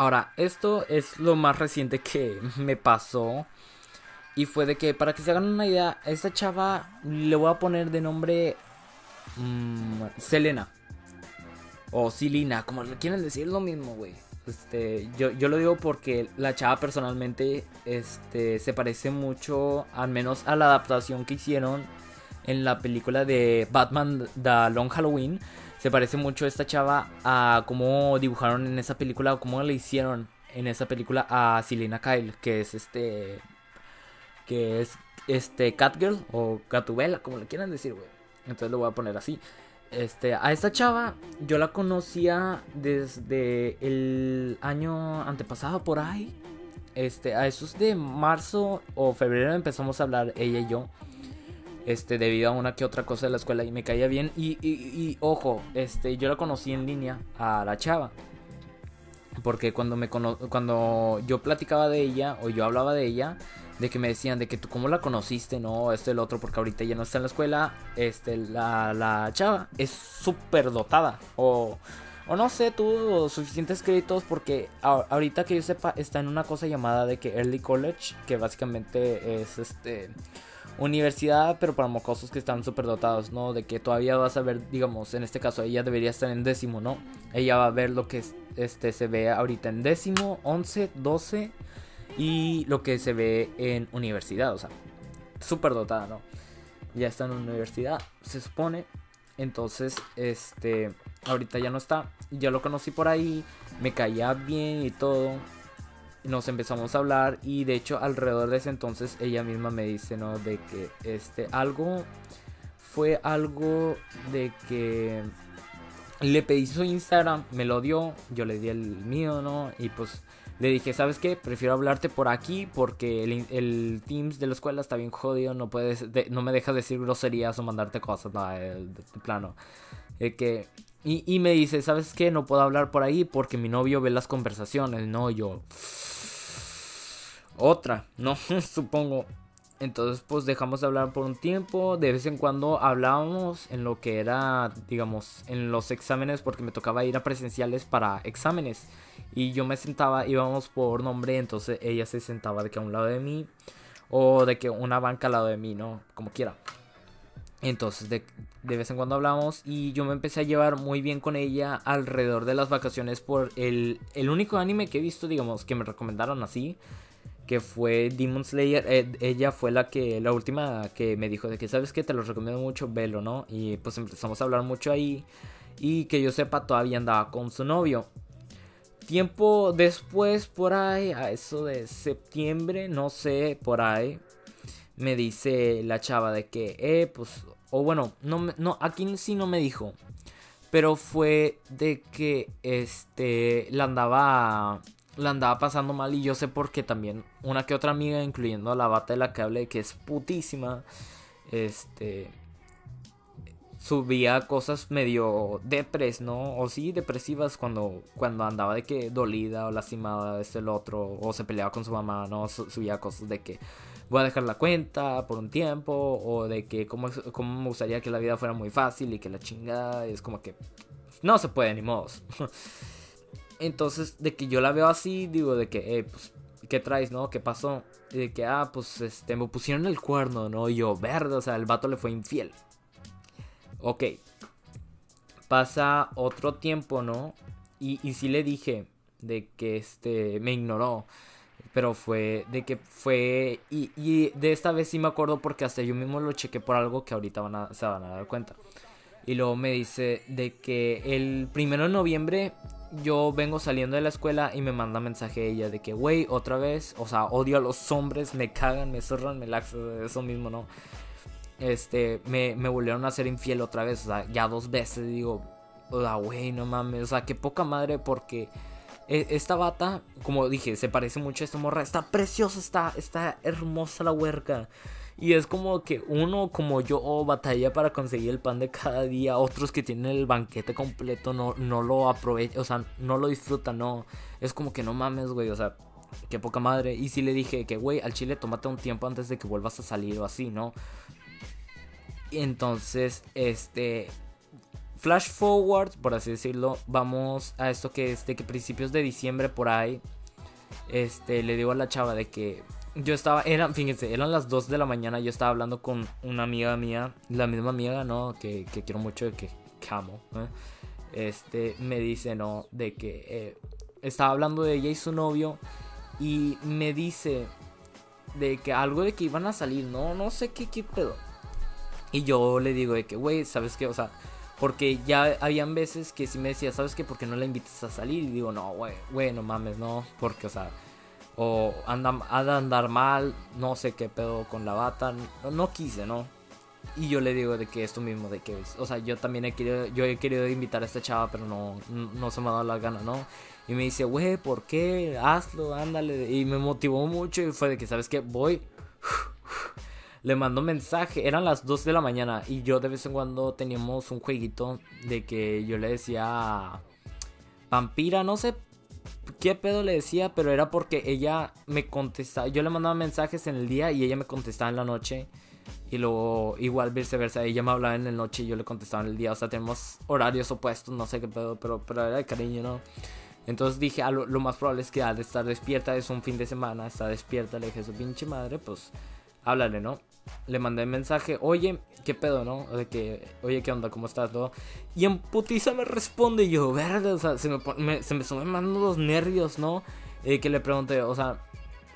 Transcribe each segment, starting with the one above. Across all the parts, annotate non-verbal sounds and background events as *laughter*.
Ahora, esto es lo más reciente que *laughs* me pasó. Y fue de que, para que se hagan una idea, a esta chava le voy a poner de nombre mm, Selena. O Silina, como le quieren decir lo mismo, güey. Este, yo, yo lo digo porque la chava personalmente este, se parece mucho, al menos a la adaptación que hicieron en la película de Batman The Long Halloween. Se parece mucho esta chava a cómo dibujaron en esa película o cómo le hicieron en esa película a Selina Kyle, que es este. que es este Catgirl o Gatubela, como le quieran decir, güey. Entonces lo voy a poner así. Este, a esta chava yo la conocía desde el año antepasado por ahí. Este, a esos de marzo o febrero empezamos a hablar ella y yo. Este, debido a una que otra cosa de la escuela y me caía bien. Y, y, y ojo, este, yo la conocí en línea a la chava. Porque cuando me cuando yo platicaba de ella o yo hablaba de ella, de que me decían de que tú cómo la conociste, no, esto el otro, porque ahorita ya no está en la escuela, este, la, la chava es súper dotada, o, o no sé, tuvo suficientes créditos, porque ahorita que yo sepa, está en una cosa llamada de que Early College, que básicamente es este universidad, pero para mocosos que están súper dotados, ¿no? De que todavía vas a ver, digamos, en este caso, ella debería estar en décimo, ¿no? Ella va a ver lo que este, se ve ahorita en décimo, once, doce y lo que se ve en universidad, o sea, súper dotada, ¿no? Ya está en universidad, se supone. Entonces, este, ahorita ya no está. Ya lo conocí por ahí, me caía bien y todo. Nos empezamos a hablar y de hecho alrededor de ese entonces ella misma me dice, ¿no? De que este algo fue algo de que le pedí su Instagram, me lo dio, yo le di el mío, ¿no? Y pues le dije, ¿sabes qué? Prefiero hablarte por aquí porque el, Teams de la escuela está bien jodido, no puedes, no me dejas decir groserías o mandarte cosas, no, de, plano. Que, y, y, me dice, ¿sabes qué? No puedo hablar por ahí porque mi novio ve las conversaciones, ¿no? Yo... Otra, ¿no? *laughs* Supongo. Entonces pues dejamos de hablar por un tiempo. De vez en cuando hablábamos en lo que era, digamos, en los exámenes porque me tocaba ir a presenciales para exámenes. Y yo me sentaba, íbamos por nombre, entonces ella se sentaba de que a un lado de mí o de que una banca al lado de mí, ¿no? Como quiera. Entonces de, de vez en cuando hablamos y yo me empecé a llevar muy bien con ella alrededor de las vacaciones por el, el único anime que he visto, digamos, que me recomendaron así que fue Demon Slayer. Eh, ella fue la que, la última que me dijo de que, ¿sabes que Te lo recomiendo mucho, velo, ¿no? Y pues empezamos a hablar mucho ahí. Y que yo sepa, todavía andaba con su novio. Tiempo después, por ahí, a eso de septiembre, no sé, por ahí, me dice la chava de que, eh, pues, o bueno, no, no, aquí sí no me dijo. Pero fue de que, este, la andaba la andaba pasando mal y yo sé por qué también una que otra amiga, incluyendo a la bata de la que hablé, que es putísima, este subía cosas medio depres, ¿no? O sí, depresivas cuando, cuando andaba de que dolida o lastimada, este el otro, o se peleaba con su mamá, ¿no? Subía cosas de que voy a dejar la cuenta por un tiempo, o de que cómo, cómo me gustaría que la vida fuera muy fácil y que la chingada es como que no se puede ni modos. *laughs* Entonces, de que yo la veo así, digo, de que, pues, ¿qué traes, no? ¿Qué pasó? De que, ah, pues, este, me pusieron el cuerno, ¿no? Y yo, verde, o sea, el vato le fue infiel. Ok. Pasa otro tiempo, ¿no? Y, y sí le dije de que, este, me ignoró. Pero fue de que fue. Y, y, de esta vez sí me acuerdo porque hasta yo mismo lo chequé por algo que ahorita van a, se van a dar cuenta. Y luego me dice de que el primero de noviembre yo vengo saliendo de la escuela y me manda mensaje ella de que, güey, otra vez, o sea, odio a los hombres, me cagan, me zorran, me laxan, eso mismo, ¿no? Este, me, me volvieron a ser infiel otra vez, o sea, ya dos veces, digo, o sea, güey, no mames, o sea, qué poca madre porque esta bata, como dije, se parece mucho a esta morra, está preciosa, está, está hermosa la huerca. Y es como que uno como yo batalla para conseguir el pan de cada día. Otros que tienen el banquete completo no, no lo aprovechan, o sea, no lo disfrutan, no. Es como que no mames, güey, o sea, qué poca madre. Y si le dije que, güey, al chile tómate un tiempo antes de que vuelvas a salir o así, ¿no? Y entonces, este, Flash forward, por así decirlo, vamos a esto que es de que principios de diciembre por ahí, este, le digo a la chava de que yo estaba, eran, fíjense, eran las 2 de la mañana, yo estaba hablando con una amiga mía, la misma amiga, ¿no? Que, que quiero mucho, que, que amo, ¿eh? Este, me dice, ¿no? De que eh, estaba hablando de ella y su novio y me dice de que algo de que iban a salir, no, no sé qué, qué pedo. Y yo le digo de que, güey, ¿sabes qué? O sea, porque ya habían veces que sí me decía, ¿sabes qué? ¿Por qué no la invitas a salir? Y digo, no, güey, no mames, no. Porque, o sea, o ha de andar mal, no sé qué pedo con la bata. No, no, quise, ¿no? Y yo le digo de que esto mismo, de que, o sea, yo también he querido, yo he querido invitar a esta chava, pero no, no se me ha dado la gana, ¿no? Y me dice, güey, ¿por qué? Hazlo, ándale. Y me motivó mucho y fue de que, ¿sabes qué? Voy. Le mando mensaje, eran las 2 de la mañana y yo de vez en cuando teníamos un jueguito de que yo le decía vampira, no sé qué pedo le decía, pero era porque ella me contestaba, yo le mandaba mensajes en el día y ella me contestaba en la noche. Y luego, igual viceversa, ella me hablaba en la noche y yo le contestaba en el día. O sea, tenemos horarios opuestos, no sé qué pedo, pero, pero era de cariño, ¿no? Entonces dije, ah, lo, más probable es que al estar despierta, es un fin de semana, está despierta, le dije, su pinche madre, pues háblale, ¿no? Le mandé mensaje, oye, ¿qué pedo, no? De que, oye, ¿qué onda? ¿Cómo estás? Todo. Y en putiza me responde yo, verde, o sea, se me, se me suben más los nervios, ¿no? Eh, que le pregunté, o sea,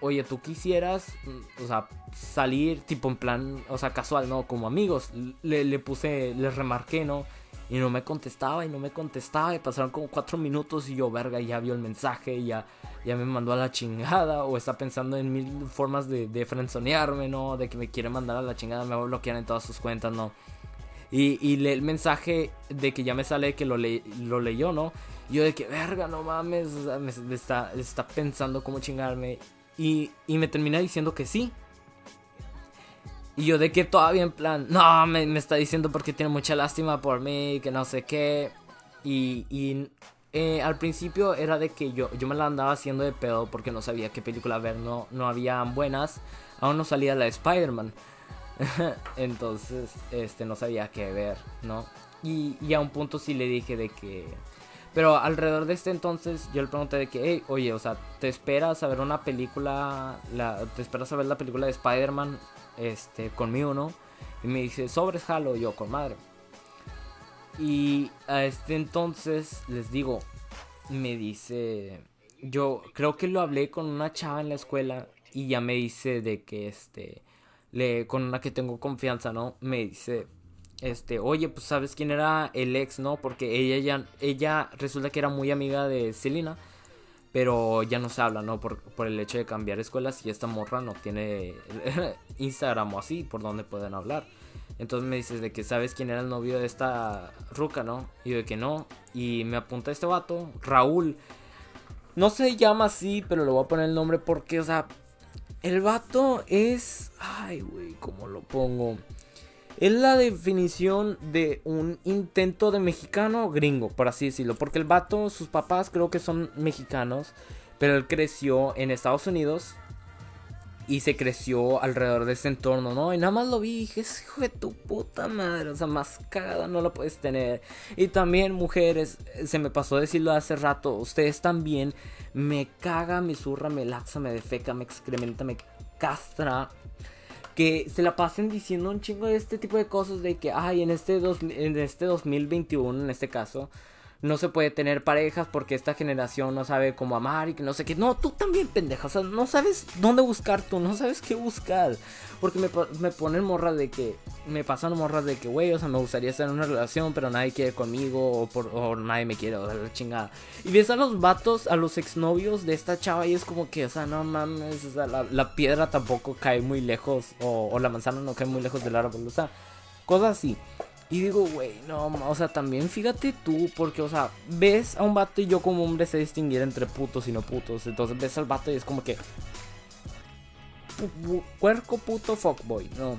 oye, tú quisieras, mm, o sea, salir tipo en plan, o sea, casual, ¿no? Como amigos. Le, le puse, le remarqué, ¿no? Y no me contestaba y no me contestaba. Y pasaron como cuatro minutos y yo, verga, ya vio el mensaje. Ya, ya me mandó a la chingada. O está pensando en mil formas de, de frenzonearme, ¿no? De que me quiere mandar a la chingada. Me va a bloquear en todas sus cuentas, ¿no? Y, y lee el mensaje de que ya me sale que lo, lo leyó, ¿no? Y yo de que, verga, no mames. me, está, está pensando cómo chingarme. Y, y me termina diciendo que sí. Y yo de que todavía en plan, no, me, está diciendo porque tiene mucha lástima por mí, que no sé qué. Y, y eh, al principio era de que yo, yo me la andaba haciendo de pedo porque no sabía qué película ver, no, no habían buenas. Aún no salía la de Spider-Man. *laughs* Entonces, este, no sabía qué ver, ¿no? Y, y, a un punto sí le dije de que... Pero alrededor de este entonces yo le pregunté de que, hey, oye, o sea, ¿te esperas a ver una película? La, ¿Te esperas a ver la película de Spider-Man este, conmigo, ¿no? Y me dice, sobres jalo, yo con madre. Y a este entonces les digo, me dice, yo creo que lo hablé con una chava en la escuela y ya me dice de que este, le, con una que tengo confianza, ¿no? Me dice, este, oye, pues sabes quién era el ex, ¿no? Porque ella ya, ella resulta que era muy amiga de Selena pero ya no se habla, ¿no? Por, por el hecho de cambiar escuelas y esta morra no tiene *laughs* Instagram o así por donde pueden hablar. Entonces me dices de que sabes quién era el novio de esta ruca, ¿no? Y de que no. Y me apunta este vato, Raúl. No se llama así, pero le voy a poner el nombre porque, o sea, el vato es... Ay, güey, ¿cómo lo pongo? Es la definición de un intento de mexicano gringo, por así decirlo. Porque el vato, sus papás creo que son mexicanos, pero él creció en Estados Unidos y se creció alrededor de ese entorno, ¿no? Y nada más lo vi y dije, hijo de tu puta madre, o sea, más no lo puedes tener. Y también, mujeres, se me pasó decirlo hace rato, ustedes también me caga, me zurra, me laxa, me defeca, me excrementa, me castra que se la pasen diciendo un chingo de este tipo de cosas de que, ay, en este, dos, en este 2021, en este caso, no se puede tener parejas porque esta generación no sabe cómo amar y que no sé qué. No, tú también, pendeja. O sea, no sabes dónde buscar tú, no sabes qué buscar. Porque me, me ponen morras de que. Me pasan morras de que, güey, o sea, me gustaría estar en una relación, pero nadie quiere conmigo o, por, nadie me quiere, o sea, la chingada. Y ves a los vatos, a los exnovios de esta chava y es como que, o sea, no mames, o sea, la, piedra tampoco cae muy lejos o, o la manzana no cae muy lejos del árbol, o sea, cosas así. Y digo, güey, no, o sea, también fíjate tú, porque, o sea, ves a un vato y yo como hombre sé distinguir entre putos y no putos. Entonces ves al vato y es como que. Cuerco puto fuckboy, no.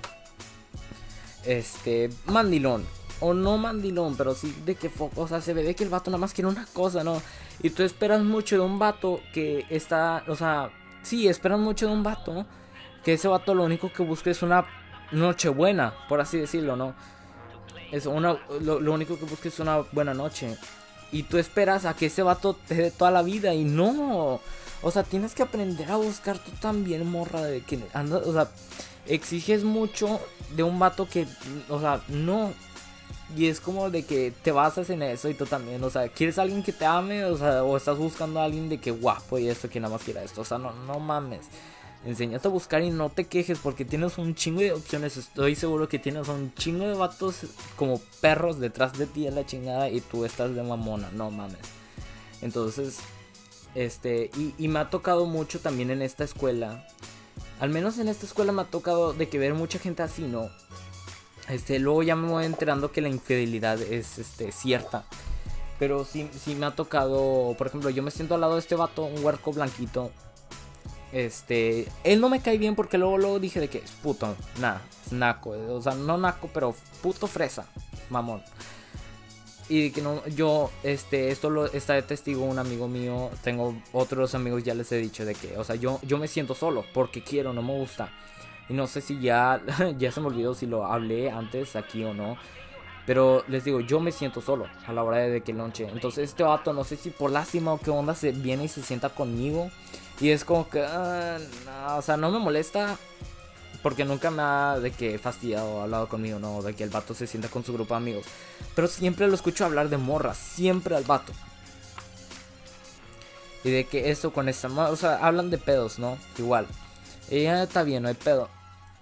Este, mandilón. O no mandilón, pero sí de que, o sea, se ve de que el vato nada más quiere una cosa, ¿no? Y tú esperas mucho de un vato que está, o sea, sí, esperas mucho de un vato, Que ese vato lo único que busca es una noche buena, por así decirlo, ¿no? Es una, lo, lo único que busca es una buena noche. Y tú esperas a que ese vato te dé toda la vida y no. O sea, tienes que aprender a buscar tú también, morra, de que anda, o sea, exiges mucho de un vato que, o sea, no. Y es como de que te basas en eso y tú también, o sea, quieres a alguien que te ame, o sea, o estás buscando a alguien de que guapo y esto, que nada más quiera esto, o sea, no, no mames. Enseñate a buscar y no te quejes porque tienes un chingo de opciones. Estoy seguro que tienes un chingo de vatos como perros detrás de ti a la chingada y tú estás de mamona, no mames. Entonces, este, y, me ha tocado mucho también en esta escuela. Al menos en esta escuela me ha tocado de que ver mucha gente así, ¿no? Este, luego ya me voy enterando que la infidelidad es este, cierta. Pero sí, sí me ha tocado, por ejemplo, yo me siento al lado de este vato, un huerco blanquito. Este, él no me cae bien porque luego, luego dije de que es puto, nada, naco, o sea, no naco, pero puto fresa, mamón. Y que no, yo, este, esto lo está de testigo un amigo mío, tengo otros amigos, ya les he dicho de que, o sea, yo, yo me siento solo porque quiero, no me gusta. Y no sé si ya, *laughs* ya se me olvidó si lo hablé antes aquí o no. Pero les digo, yo me siento solo a la hora de que lonche. Entonces este vato, no sé si por lástima o qué onda, se viene y se sienta conmigo. Y es como que, ah, no, o sea, no me molesta. Porque nunca me ha de que fastidiado o hablado conmigo, no, de que el vato se sienta con su grupo de amigos. Pero siempre lo escucho hablar de morras, siempre al vato. Y de que esto con esta, o sea, hablan de pedos, ¿no? Igual. Ella está bien, no hay pedo.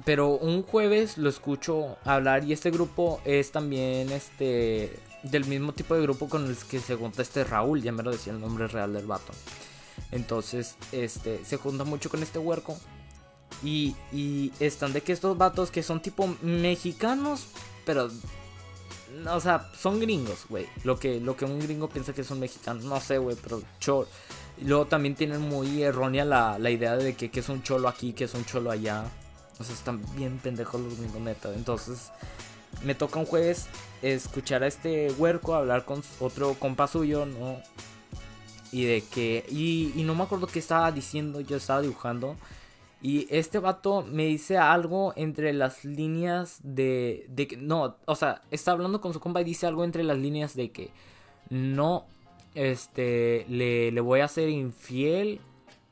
Pero un jueves lo escucho hablar y este grupo es también este del mismo tipo de grupo con el que se junta este Raúl, ya me lo decía el nombre real del vato. Entonces, este, se junta mucho con este huerco. Y, y están de que estos vatos que son tipo mexicanos, pero... O sea, son gringos, güey. Lo que, lo que un gringo piensa que son mexicanos. No sé, güey, pero cholo. Y luego también tienen muy errónea la, la idea de que, que, es un cholo aquí, que es un cholo allá. O sea, están bien pendejos los gringos, neta. Entonces, me toca un jueves escuchar a este huerco hablar con otro compa suyo, ¿no? Y de que. Y, no me acuerdo qué estaba diciendo, yo estaba dibujando. Y este vato me dice algo entre las líneas de, de que... No, o sea, está hablando con su compa y dice algo entre las líneas de que no, este, le, le voy a ser infiel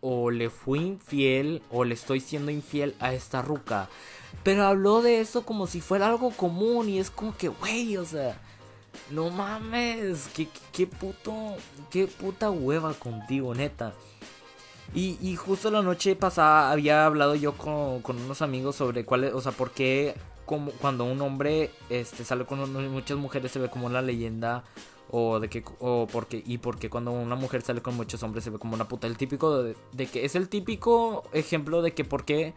o le fui infiel o le estoy siendo infiel a esta ruca. Pero habló de eso como si fuera algo común y es como que, güey, o sea, no mames, qué, qué puto, qué puta hueva contigo, neta. Y, y, justo la noche pasada había hablado yo con, con unos amigos sobre cuál es, o sea, por qué como, cuando un hombre este, sale con muchas mujeres se ve como una leyenda o de que o porque y porque cuando una mujer sale con muchos hombres se ve como una puta el típico de, que es el típico ejemplo de que porque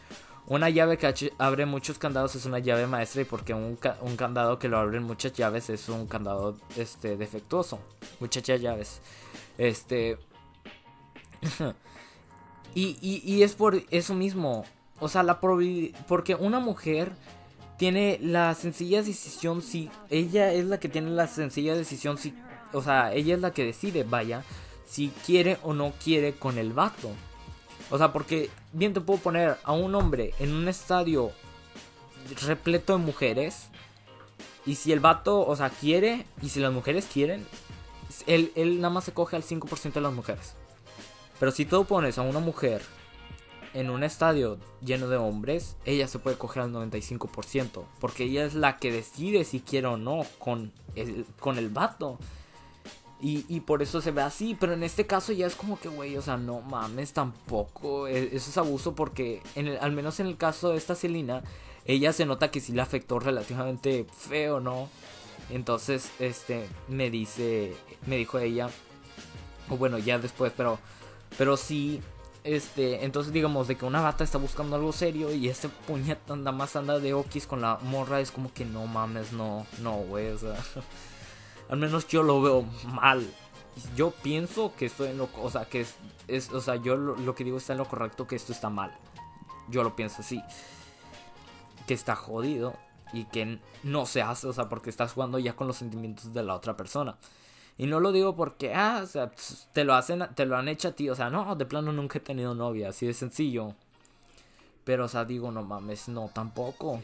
una llave que abre muchos candados es una llave maestra y porque un, un candado que lo abren muchas llaves es un candado este defectuoso muchas llaves este *laughs* Y, y, y, es por eso mismo. O sea, la. Porque una mujer tiene la sencilla decisión si. Ella es la que tiene la sencilla decisión si. O sea, ella es la que decide, vaya. Si quiere o no quiere con el vato. O sea, porque bien te puedo poner a un hombre en un estadio repleto de mujeres. Y si el vato, o sea, quiere. Y si las mujeres quieren. Él, él nada más se coge al 5% de las mujeres. Pero si tú pones a una mujer en un estadio lleno de hombres, ella se puede coger al 95%. Porque ella es la que decide si quiere o no con el, con el vato. Y, y, por eso se ve así. Pero en este caso ya es como que, güey, o sea, no mames tampoco. E, eso es abuso porque, en el, al menos en el caso de esta Celina, ella se nota que sí le afectó relativamente feo, ¿no? Entonces, este, me dice, me dijo ella, o bueno, ya después, pero pero sí, este, entonces digamos de que una bata está buscando algo serio y este puñeta anda más anda de okis con la morra, es como que no mames, no, no, güey, o sea, *laughs* al menos yo lo veo mal. Yo pienso que estoy en lo, o sea, que es, es o sea, yo lo, lo que digo está en lo correcto, que esto está mal. Yo lo pienso así. Que está jodido y que no se hace, o sea, porque estás jugando ya con los sentimientos de la otra persona. Y no lo digo porque, ah, o sea, te lo hacen, te lo han hecho a ti. O sea, no, de plano nunca he tenido novia, así de sencillo. Pero, o sea, digo, no mames, no, tampoco.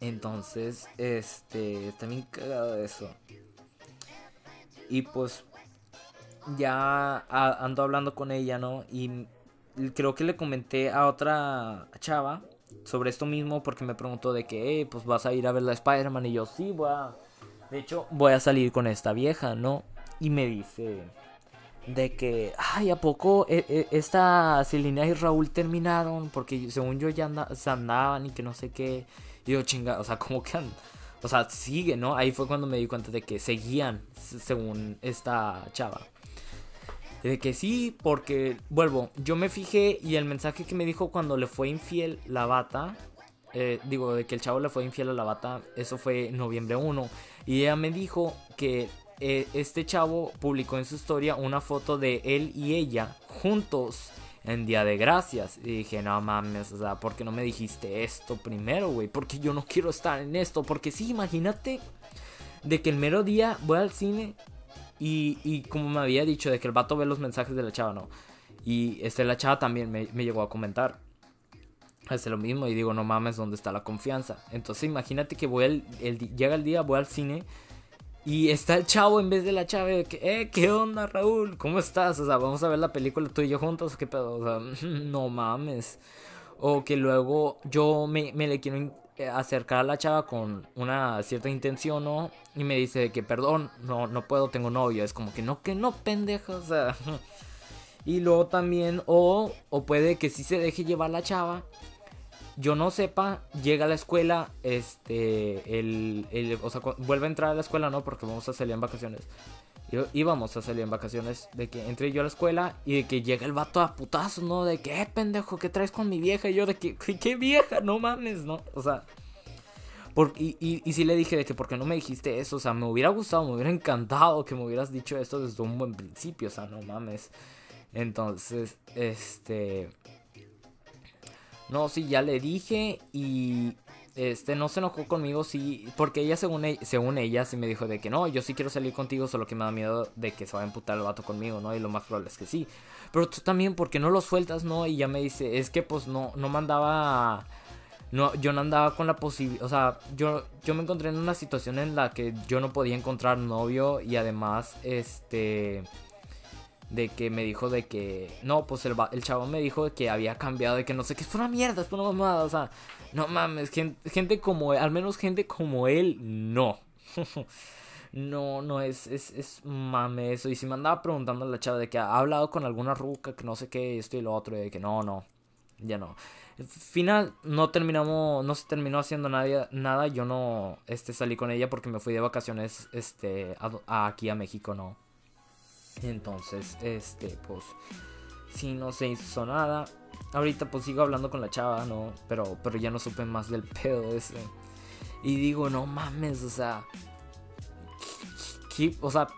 Entonces, este, también cagado eso. Y pues ya ando hablando con ella, ¿no? Y creo que le comenté a otra chava sobre esto mismo porque me preguntó de que, pues vas a ir a ver la Spider-Man y yo sí, voy a... De hecho, voy a salir con esta vieja, ¿no? Y me dice de que, ay, ¿a poco e, e, esta Celina y Raúl terminaron? Porque según yo ya se andaban y que no sé qué. Yo, chinga, o sea, *laughs* como que... o sea, sigue, ¿no? Ahí fue cuando me di cuenta de que seguían según esta chava. De que sí, porque, vuelvo, yo me fijé y el mensaje que me dijo cuando le fue infiel la bata, eh, digo, de que el chavo le fue infiel a la bata, eso fue noviembre 1. Y ella me dijo que eh, este chavo publicó en su historia una foto de él y ella juntos en Día de Gracias. Y dije, no mames, o sea, ¿por qué no me dijiste esto primero, güey? Porque yo no quiero estar en esto. Porque sí, imagínate de que el mero día voy al cine y, como me había dicho, de que el vato ve los mensajes de la chava, ¿no? Y este, la chava también me, llegó a comentar. Hace lo mismo y digo, no mames, ¿dónde está la confianza? Entonces imagínate que voy el, llega el día, voy al cine y está el chavo en vez de la chava de que, eh, ¿qué onda, Raúl? ¿Cómo estás? O sea, vamos a ver la película tú y yo juntos, ¿qué pedo? O sea, *laughs* no mames. O que luego yo me, me le quiero eh, acercar a la chava con una cierta intención, ¿no? Y me dice que perdón, no, no puedo, tengo novio. Es como que no, que no, pendejo, o sea. *laughs* Y luego también, o, o puede que sí se deje llevar la chava. Yo no sepa, llega a la escuela, este, el, el, o sea, vuelve a entrar a la escuela, ¿no? Porque vamos a salir en vacaciones. Y íbamos a salir en vacaciones, de que entré yo a la escuela y de que llega el vato a putazos, ¿no? De que, eh, pendejo, ¿qué traes con mi vieja? Y yo de que, ¿qué vieja? No mames, ¿no? O sea, y, y, y sí le dije de que, ¿por qué no me dijiste eso? O sea, me hubiera gustado, me hubiera encantado que me hubieras dicho esto desde un buen principio, o sea, no mames. Entonces, este... No, sí, ya le dije y este no se enojó conmigo, sí, porque ella según, ella, según ella sí me dijo de que no, yo sí quiero salir contigo, solo que me da miedo de que se va a emputar el vato conmigo, ¿no? Y lo más probable es que sí. Pero tú también, ¿por qué no lo sueltas, no? Y ya me dice, es que pues no, no mandaba... No, yo no andaba con la posibilidad, o sea, yo, yo me encontré en una situación en la que yo no podía encontrar novio y además, este de que me dijo de que no, pues el, el chavo me dijo que había cambiado, de que no sé qué, es una mierda, es una mamada, o sea, no mames, gente, gente como al menos gente como él, no. *laughs* no, no es, es, es mame eso. Y si me andaba preguntando a la chava de que ha hablado con alguna ruca, que no sé qué, esto y lo otro, y de que no, no, ya no. Final, no terminamos, no se terminó haciendo nada, nada, yo no, este, salí con ella porque me fui de vacaciones, este, aquí a México, no. Entonces, este, pues, si no se hizo nada. Ahorita pues sigo hablando con la chava, ¿no? Pero, pero ya no supe más del *laughs* pedo ese. Y digo, no mames, o sea... o sea,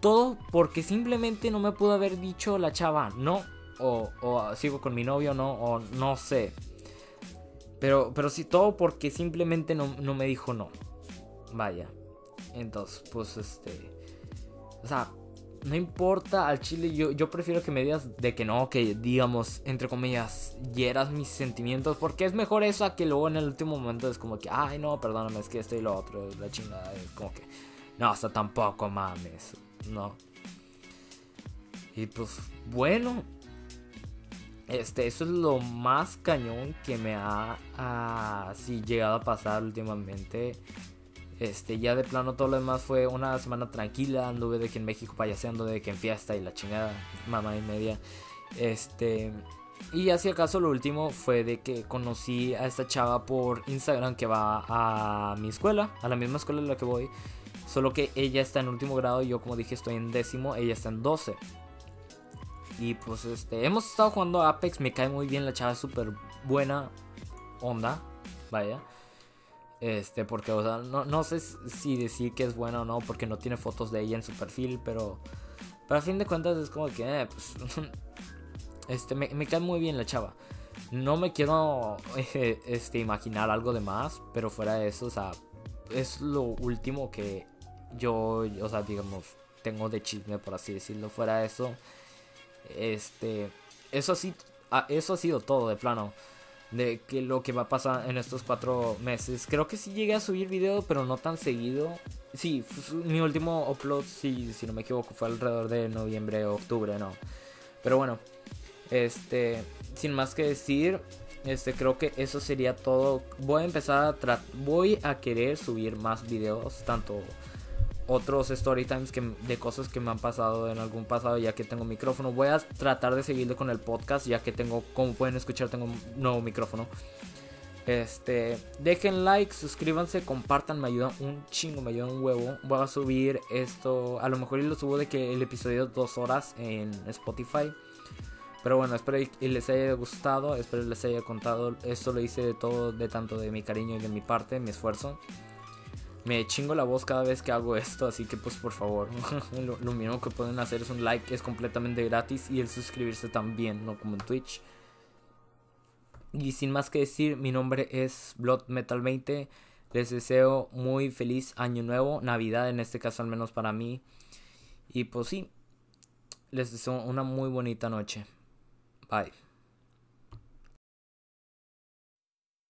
todo porque simplemente no me pudo haber dicho la chava, no. O, o sigo con mi novio, no. O no sé. Pero, pero sí, todo porque simplemente no, no me dijo no. Vaya. Entonces, pues este... O sea, no importa al chile, yo, yo prefiero que me digas de que no, que digamos, entre comillas, hieras mis sentimientos, porque es mejor eso a que luego en el último momento es como que, ay, no, perdóname, es que esto y lo otro, la chingada, es como que, no, hasta tampoco mames, no. Y pues, bueno, este, eso es lo más cañón que me ha así llegado a pasar últimamente. Este, ya de plano todo lo demás fue una semana tranquila. Anduve de que en México payaseando, de que en fiesta y la chingada, mamá y media. Este, y así acaso lo último fue de que conocí a esta chava por Instagram que va a mi escuela, a la misma escuela en la que voy. Solo que ella está en último grado y yo como dije estoy en décimo, ella está en 12. Y pues este, hemos estado jugando Apex, me cae muy bien, la chava es súper buena onda, vaya. Este, porque, o sea, no, no sé si decir que es buena o no, porque no tiene fotos de ella en su perfil, pero, pero a fin de cuentas es como que, eh, pues, *laughs* este, me, me, cae muy bien la chava. No me quiero, *laughs* este, imaginar algo de más, pero fuera de eso, o sea, es lo último que yo, o sea, digamos, tengo de chisme, por así decirlo. Fuera de eso, este, eso sí, ah, eso ha sido todo de plano de que lo que va a pasar en estos cuatro meses. Creo que sí llegué a subir video, pero no tan seguido. Sí, mi último upload, sí, si no me equivoco, fue alrededor de noviembre o octubre, no. Pero bueno, este, sin más que decir, este, creo que eso sería todo. Voy a empezar a voy a querer subir más videos, tanto otros story times que, de cosas que me han pasado en algún pasado ya que tengo micrófono. Voy a tratar de seguirle con el podcast ya que tengo, como pueden escuchar, tengo un nuevo micrófono. Este, dejen like, suscríbanse, compartan, me ayudan un chingo, me ayudan un huevo. Voy a subir esto, a lo mejor lo subo de que el episodio dos horas en Spotify. Pero bueno, espero que les haya gustado, espero les haya contado. Esto lo hice de todo, de tanto de mi cariño y de mi parte, mi esfuerzo me chingo la voz cada vez que hago esto, así que pues por favor, *laughs* lo, lo, mínimo que pueden hacer es un like, es completamente gratis y el suscribirse también, no como en Twitch. Y sin más que decir, mi nombre es Blood Metal 20. Les deseo muy feliz año nuevo, Navidad en este caso al menos para mí. Y pues sí, les deseo una muy bonita noche. Bye.